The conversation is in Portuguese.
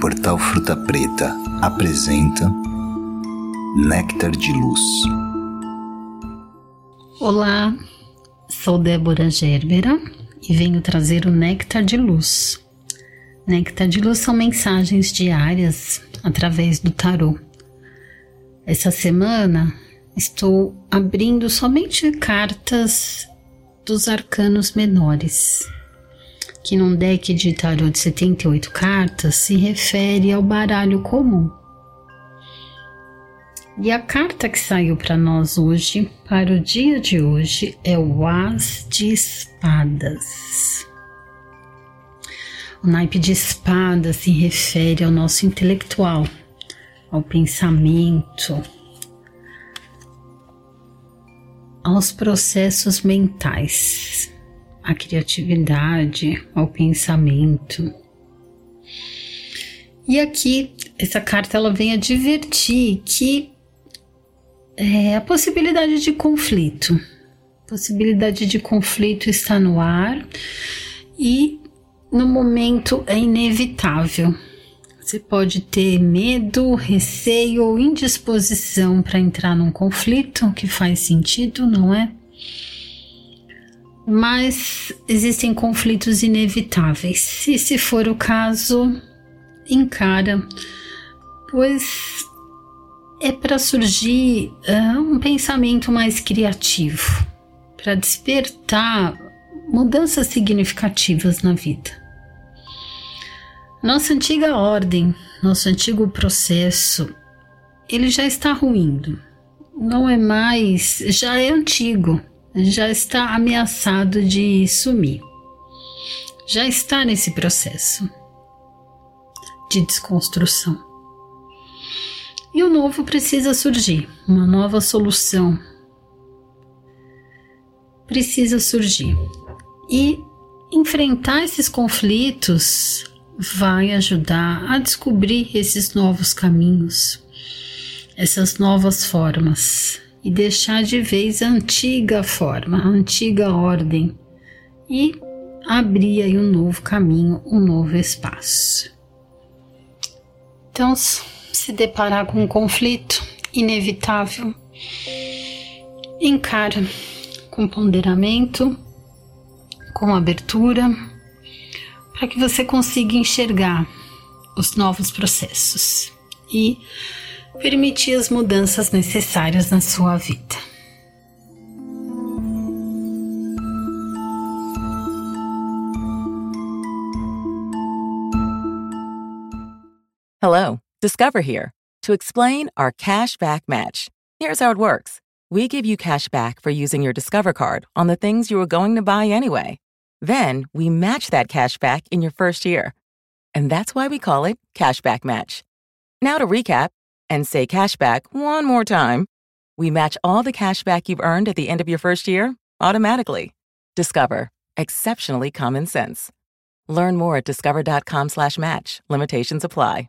Portal Fruta Preta apresenta Néctar de Luz. Olá, sou Débora Gerbera e venho trazer o Néctar de Luz. Néctar de Luz são mensagens diárias através do tarô. Essa semana estou abrindo somente cartas dos arcanos menores que num deck de tarô de 78 cartas se refere ao baralho comum. E a carta que saiu para nós hoje, para o dia de hoje, é o As de Espadas. O naipe de espada se refere ao nosso intelectual, ao pensamento, aos processos mentais à criatividade, ao pensamento. E aqui essa carta ela vem advertir que é, a possibilidade de conflito, possibilidade de conflito está no ar e no momento é inevitável. Você pode ter medo, receio ou indisposição para entrar num conflito que faz sentido, não é? Mas existem conflitos inevitáveis. E se for o caso, encara, pois é para surgir uh, um pensamento mais criativo, para despertar mudanças significativas na vida. Nossa antiga ordem, nosso antigo processo, ele já está ruindo. Não é mais, já é antigo já está ameaçado de sumir. Já está nesse processo de desconstrução. E o novo precisa surgir, uma nova solução precisa surgir. E enfrentar esses conflitos vai ajudar a descobrir esses novos caminhos, essas novas formas e deixar de vez a antiga forma, a antiga ordem e abrir aí um novo caminho, um novo espaço. Então, se deparar com um conflito inevitável, encara com ponderamento, com abertura, para que você consiga enxergar os novos processos e permitir as mudanças necessárias na sua vida. Hello, Discover here to explain our cash back match. Here's how it works. We give you cash back for using your Discover card on the things you were going to buy anyway. Then we match that cash back in your first year. And that's why we call it Cashback Match. Now to recap, and say cashback one more time, we match all the cashback you've earned at the end of your first year automatically. Discover. Exceptionally common sense. Learn more at discover.com slash match. Limitations apply.